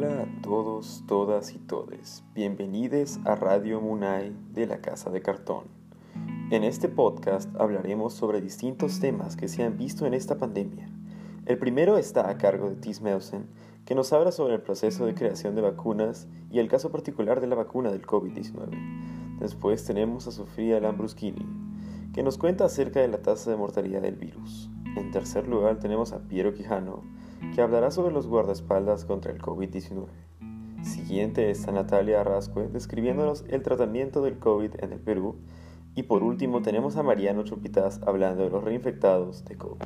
Hola a todos, todas y todes. Bienvenidos a Radio Munay de la Casa de Cartón. En este podcast hablaremos sobre distintos temas que se han visto en esta pandemia. El primero está a cargo de Tis Meusen, que nos habla sobre el proceso de creación de vacunas y el caso particular de la vacuna del COVID-19. Después tenemos a Sofía Lambruschini, que nos cuenta acerca de la tasa de mortalidad del virus. En tercer lugar tenemos a Piero Quijano, que hablará sobre los guardaespaldas contra el COVID-19. Siguiente está Natalia Arrascue describiéndonos el tratamiento del COVID en el Perú. Y por último tenemos a Mariano Chupitas hablando de los reinfectados de COVID.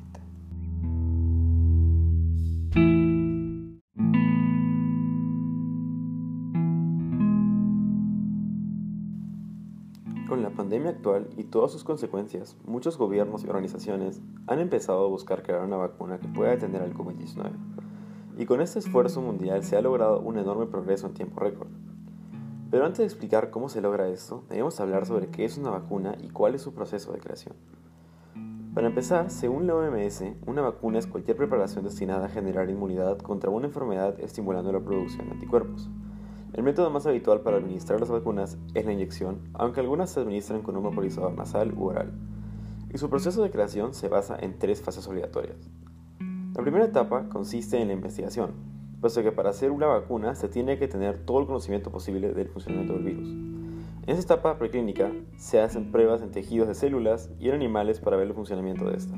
Con la pandemia actual y todas sus consecuencias, muchos gobiernos y organizaciones han empezado a buscar crear una vacuna que pueda detener al COVID-19. Y con este esfuerzo mundial se ha logrado un enorme progreso en tiempo récord. Pero antes de explicar cómo se logra esto, debemos hablar sobre qué es una vacuna y cuál es su proceso de creación. Para empezar, según la OMS, una vacuna es cualquier preparación destinada a generar inmunidad contra una enfermedad estimulando la producción de anticuerpos. El método más habitual para administrar las vacunas es la inyección, aunque algunas se administran con un vaporizador nasal u oral. Y su proceso de creación se basa en tres fases obligatorias. La primera etapa consiste en la investigación, puesto que para hacer una vacuna se tiene que tener todo el conocimiento posible del funcionamiento del virus. En esta etapa preclínica se hacen pruebas en tejidos de células y en animales para ver el funcionamiento de esta.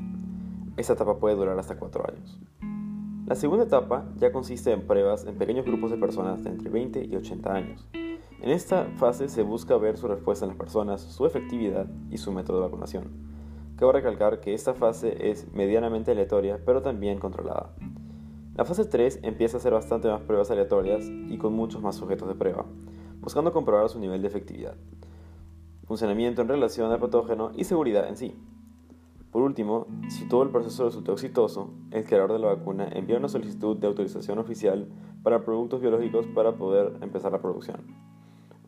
Esta etapa puede durar hasta 4 años. La segunda etapa ya consiste en pruebas en pequeños grupos de personas de entre 20 y 80 años. En esta fase se busca ver su respuesta en las personas, su efectividad y su método de vacunación. Cabe recalcar que esta fase es medianamente aleatoria, pero también controlada. La fase 3 empieza a hacer bastante más pruebas aleatorias y con muchos más sujetos de prueba, buscando comprobar su nivel de efectividad, funcionamiento en relación al patógeno y seguridad en sí. Por último, si todo el proceso resultó exitoso, el creador de la vacuna envía una solicitud de autorización oficial para productos biológicos para poder empezar la producción.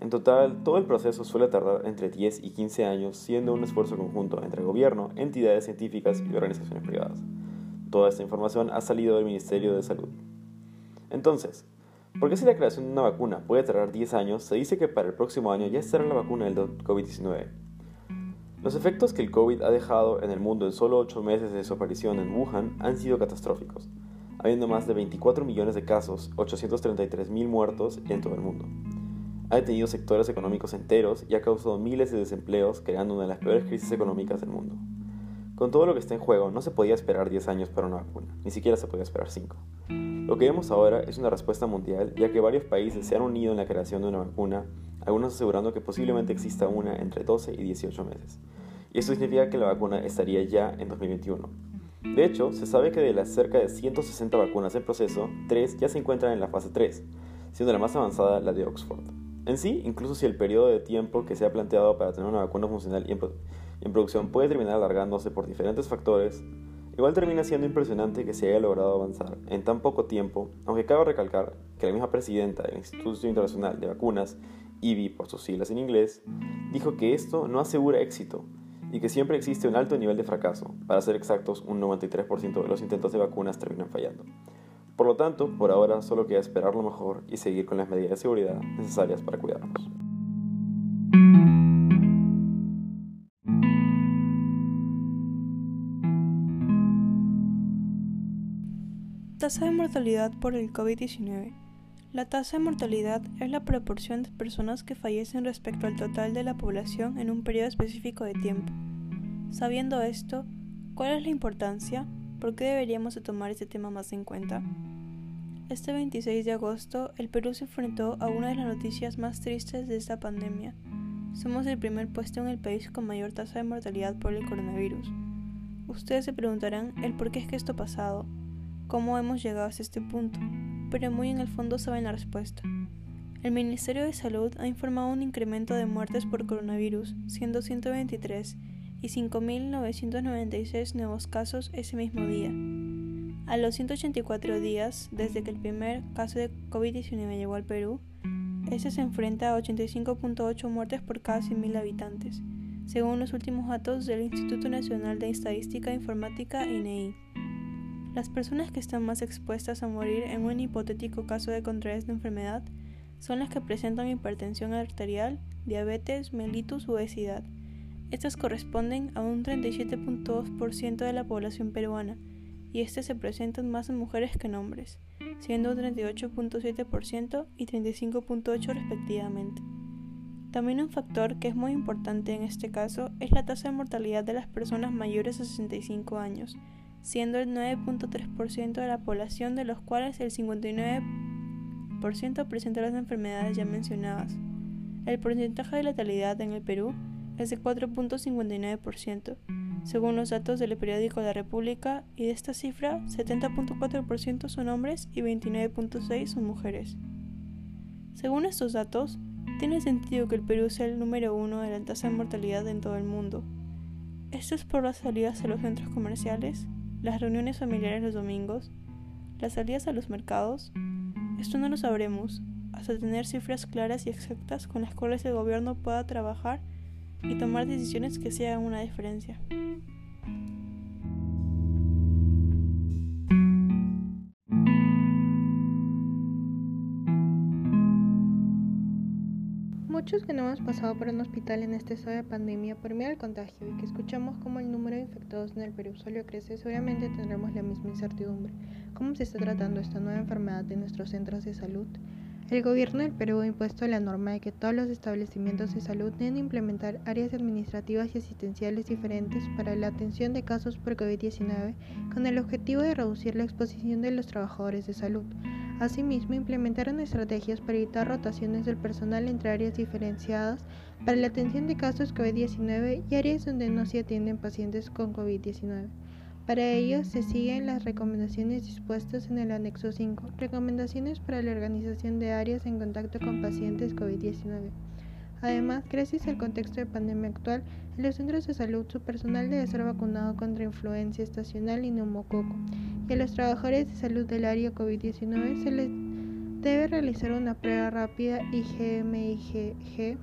En total, todo el proceso suele tardar entre 10 y 15 años, siendo un esfuerzo conjunto entre gobierno, entidades científicas y organizaciones privadas. Toda esta información ha salido del Ministerio de Salud. Entonces, ¿por qué si la creación de una vacuna puede tardar 10 años, se dice que para el próximo año ya estará la vacuna del COVID-19? Los efectos que el COVID ha dejado en el mundo en solo 8 meses de su aparición en Wuhan han sido catastróficos, habiendo más de 24 millones de casos, 833 mil muertos en todo el mundo. Ha detenido sectores económicos enteros y ha causado miles de desempleos, creando una de las peores crisis económicas del mundo. Con todo lo que está en juego, no se podía esperar 10 años para una vacuna, ni siquiera se podía esperar 5. Lo que vemos ahora es una respuesta mundial, ya que varios países se han unido en la creación de una vacuna algunos asegurando que posiblemente exista una entre 12 y 18 meses. Y esto significa que la vacuna estaría ya en 2021. De hecho, se sabe que de las cerca de 160 vacunas en proceso, 3 ya se encuentran en la fase 3, siendo la más avanzada la de Oxford. En sí, incluso si el periodo de tiempo que se ha planteado para tener una vacuna funcional y en, producción puede terminar alargándose por diferentes factores, igual termina siendo impresionante que se haya logrado avanzar en tan poco tiempo, aunque cabe recalcar que la misma presidenta del Instituto Internacional de Vacunas IBI por sus siglas en inglés, dijo que esto no asegura éxito y que siempre existe un alto nivel de fracaso. Para ser exactos, un 93% de los intentos de vacunas terminan fallando. Por lo tanto, por ahora solo queda esperar lo mejor y seguir con las medidas de seguridad necesarias para cuidarnos. Tasa de mortalidad por el COVID-19 la tasa de mortalidad es la proporción de personas que fallecen respecto al total de la población en un periodo específico de tiempo. Sabiendo esto, ¿cuál es la importancia? ¿Por qué deberíamos tomar este tema más en cuenta? Este 26 de agosto, el Perú se enfrentó a una de las noticias más tristes de esta pandemia. Somos el primer puesto en el país con mayor tasa de mortalidad por el coronavirus. Ustedes se preguntarán el por qué es que esto ha pasado, cómo hemos llegado hasta este punto pero muy en el fondo saben la respuesta. El Ministerio de Salud ha informado un incremento de muertes por coronavirus, siendo 123 y 5.996 nuevos casos ese mismo día. A los 184 días desde que el primer caso de COVID-19 llegó al Perú, este se enfrenta a 85.8 muertes por cada 100.000 habitantes, según los últimos datos del Instituto Nacional de Estadística Informática INEI. Las personas que están más expuestas a morir en un hipotético caso de contraer esta enfermedad son las que presentan hipertensión arterial, diabetes, mellitus u obesidad. Estas corresponden a un 37.2% de la población peruana y este se presentan más en mujeres que en hombres, siendo un 38.7% y 35.8% respectivamente. También un factor que es muy importante en este caso es la tasa de mortalidad de las personas mayores de 65 años, siendo el 9.3% de la población de los cuales el 59% presenta las enfermedades ya mencionadas. El porcentaje de letalidad en el Perú es de 4.59%, según los datos del periódico La República, y de esta cifra, 70.4% son hombres y 29.6% son mujeres. Según estos datos, tiene sentido que el Perú sea el número uno de la tasa de mortalidad en todo el mundo. Esto es por las salidas a los centros comerciales, las reuniones familiares los domingos, las salidas a los mercados. Esto no lo sabremos hasta tener cifras claras y exactas con las cuales el gobierno pueda trabajar y tomar decisiones que se hagan una diferencia. Muchos que no hemos pasado por un hospital en este estado de pandemia por miedo al contagio y que escuchamos cómo el número de infectados en el Perú solo crece, seguramente tendremos la misma incertidumbre. ¿Cómo se está tratando esta nueva enfermedad en nuestros centros de salud? El gobierno del Perú ha impuesto la norma de que todos los establecimientos de salud deben implementar áreas administrativas y asistenciales diferentes para la atención de casos por COVID-19 con el objetivo de reducir la exposición de los trabajadores de salud. Asimismo, implementaron estrategias para evitar rotaciones del personal entre áreas diferenciadas para la atención de casos COVID-19 y áreas donde no se atienden pacientes con COVID-19. Para ello, se siguen las recomendaciones dispuestas en el anexo 5, recomendaciones para la organización de áreas en contacto con pacientes COVID-19. Además, gracias al contexto de pandemia actual, en los centros de salud su personal debe ser vacunado contra influencia estacional y neumococo, y a los trabajadores de salud del área COVID-19 se les debe realizar una prueba rápida IgM-IgG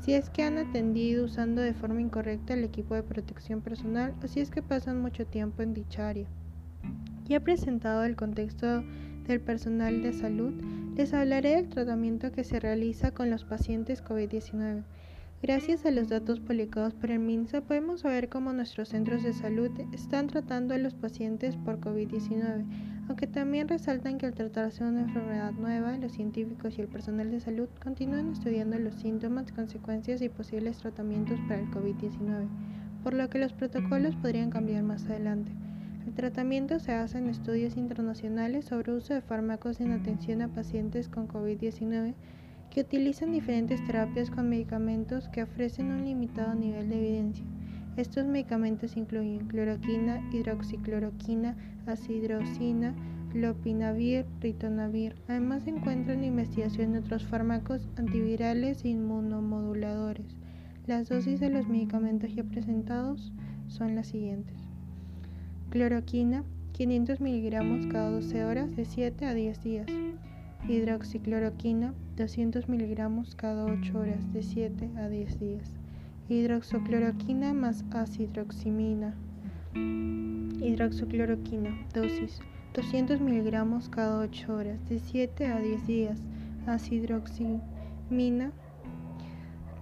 si es que han atendido usando de forma incorrecta el equipo de protección personal o si es que pasan mucho tiempo en dicha área. Ya presentado el contexto del personal de salud, les hablaré del tratamiento que se realiza con los pacientes COVID-19. Gracias a los datos publicados por el MINSA podemos saber cómo nuestros centros de salud están tratando a los pacientes por COVID-19, aunque también resaltan que al tratarse de una enfermedad nueva, los científicos y el personal de salud continúan estudiando los síntomas, consecuencias y posibles tratamientos para el COVID-19, por lo que los protocolos podrían cambiar más adelante. El tratamiento se basa en estudios internacionales sobre uso de fármacos en atención a pacientes con COVID-19 que utilizan diferentes terapias con medicamentos que ofrecen un limitado nivel de evidencia. Estos medicamentos incluyen cloroquina, hidroxicloroquina, acidrocina, lopinavir, ritonavir. Además se encuentran en investigación otros fármacos antivirales e inmunomoduladores. Las dosis de los medicamentos ya presentados son las siguientes. Cloroquina, 500 miligramos cada 12 horas de 7 a 10 días. Hidroxicloroquina, 200 miligramos cada 8 horas de 7 a 10 días hidroxocloroquina más acidroximina. Hidroxocloroquina, dosis 200 miligramos cada 8 horas, de 7 a 10 días. Acidroximina,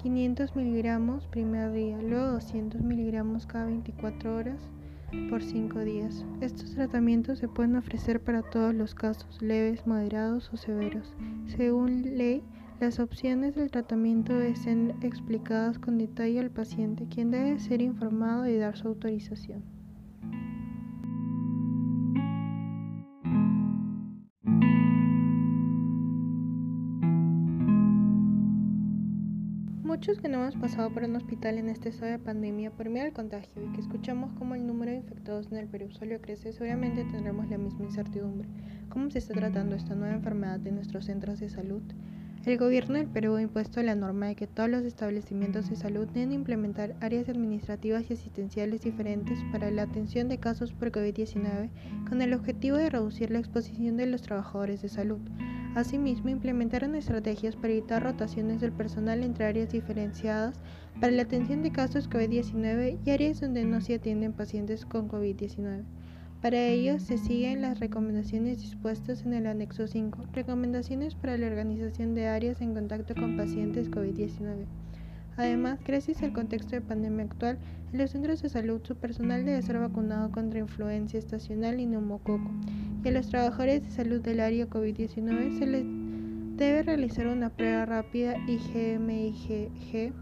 500 miligramos primer día, luego 200 miligramos cada 24 horas por 5 días. Estos tratamientos se pueden ofrecer para todos los casos, leves, moderados o severos. Según ley, las opciones del tratamiento deben ser explicadas con detalle al paciente, quien debe ser informado y dar su autorización. Muchos que no hemos pasado por un hospital en este estado de pandemia por miedo al contagio y que escuchamos cómo el número de infectados en el Perú solo crece, seguramente tendremos la misma incertidumbre. ¿Cómo se está tratando esta nueva enfermedad en nuestros centros de salud? El gobierno del Perú ha impuesto la norma de que todos los establecimientos de salud deben implementar áreas administrativas y asistenciales diferentes para la atención de casos por COVID-19 con el objetivo de reducir la exposición de los trabajadores de salud. Asimismo, implementaron estrategias para evitar rotaciones del personal entre áreas diferenciadas para la atención de casos COVID-19 y áreas donde no se atienden pacientes con COVID-19. Para ello se siguen las recomendaciones dispuestas en el anexo 5, recomendaciones para la organización de áreas en contacto con pacientes COVID-19. Además, gracias al contexto de pandemia actual, en los centros de salud su personal debe ser vacunado contra influencia estacional y neumococo, y a los trabajadores de salud del área COVID-19 se les debe realizar una prueba rápida IgM-IgG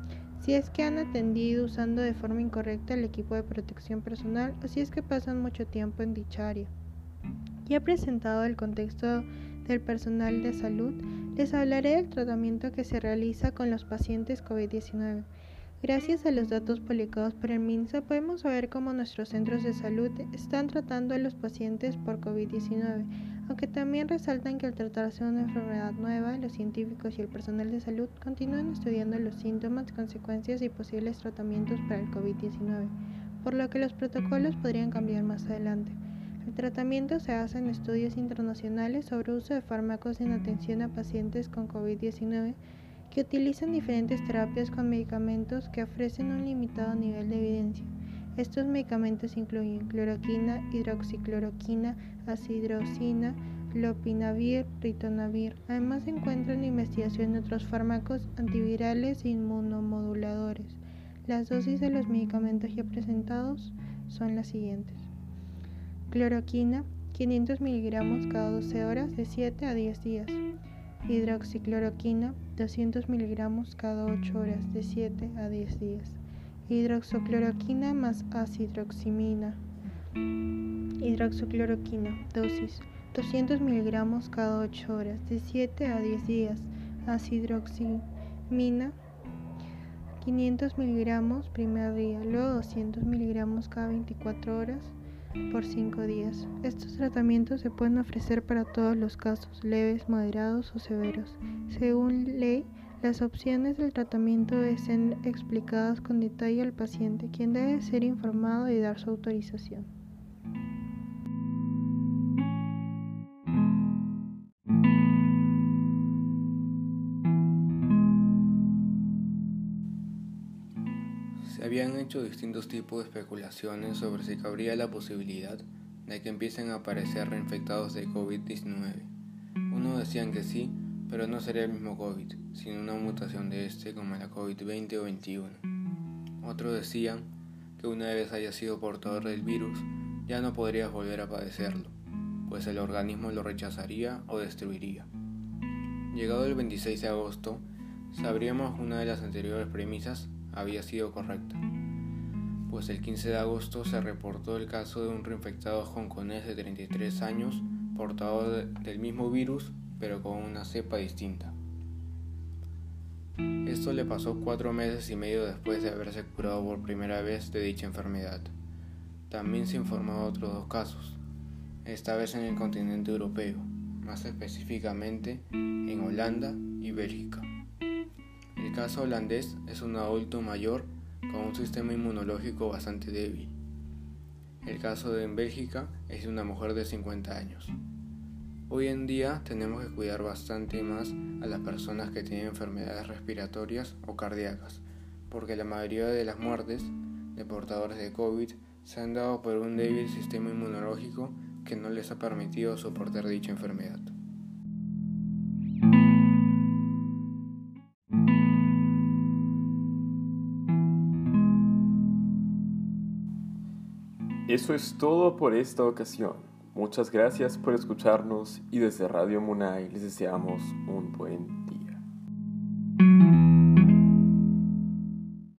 si es que han atendido usando de forma incorrecta el equipo de protección personal o si es que pasan mucho tiempo en dicha área. Ya presentado el contexto del personal de salud, les hablaré del tratamiento que se realiza con los pacientes COVID-19. Gracias a los datos publicados por el MINSA podemos ver cómo nuestros centros de salud están tratando a los pacientes por COVID-19, aunque también resaltan que al tratarse de una enfermedad nueva, los científicos y el personal de salud continúan estudiando los síntomas, consecuencias y posibles tratamientos para el COVID-19, por lo que los protocolos podrían cambiar más adelante. El tratamiento se basa en estudios internacionales sobre uso de fármacos en atención a pacientes con COVID-19 que utilizan diferentes terapias con medicamentos que ofrecen un limitado nivel de evidencia. Estos medicamentos incluyen cloroquina, hidroxicloroquina, acidrosina, lopinavir, ritonavir. Además se encuentran en investigación otros fármacos antivirales e inmunomoduladores. Las dosis de los medicamentos ya presentados son las siguientes. Cloroquina, 500 miligramos cada 12 horas de 7 a 10 días. Hidroxicloroquina, 200 miligramos cada 8 horas de 7 a 10 días. Hidroxocloroquina más acidroximina. Hidroxocloroquina, dosis 200 miligramos cada 8 horas de 7 a 10 días. Acidroximina 500 miligramos primer día, luego 200 miligramos cada 24 horas por 5 días. Estos tratamientos se pueden ofrecer para todos los casos, leves, moderados o severos. Según ley, las opciones del tratamiento deben ser explicadas con detalle al paciente, quien debe ser informado y dar su autorización. Se habían hecho distintos tipos de especulaciones sobre si cabría la posibilidad de que empiecen a aparecer reinfectados de COVID-19. Unos decían que sí, pero no sería el mismo COVID, sino una mutación de este como la COVID-20 o 21. Otros decían que una vez haya sido portador del virus, ya no podría volver a padecerlo, pues el organismo lo rechazaría o destruiría. Llegado el 26 de agosto, sabríamos una de las anteriores premisas había sido correcta, pues el 15 de agosto se reportó el caso de un reinfectado hongkonés de 33 años, portador del mismo virus, pero con una cepa distinta. Esto le pasó cuatro meses y medio después de haberse curado por primera vez de dicha enfermedad. También se informó de otros dos casos, esta vez en el continente europeo, más específicamente en Holanda y Bélgica. Caso holandés es un adulto mayor con un sistema inmunológico bastante débil. El caso de en Bélgica es de una mujer de 50 años. Hoy en día tenemos que cuidar bastante más a las personas que tienen enfermedades respiratorias o cardíacas, porque la mayoría de las muertes de portadores de COVID se han dado por un débil sistema inmunológico que no les ha permitido soportar dicha enfermedad. Eso es todo por esta ocasión. Muchas gracias por escucharnos y desde Radio Munay les deseamos un buen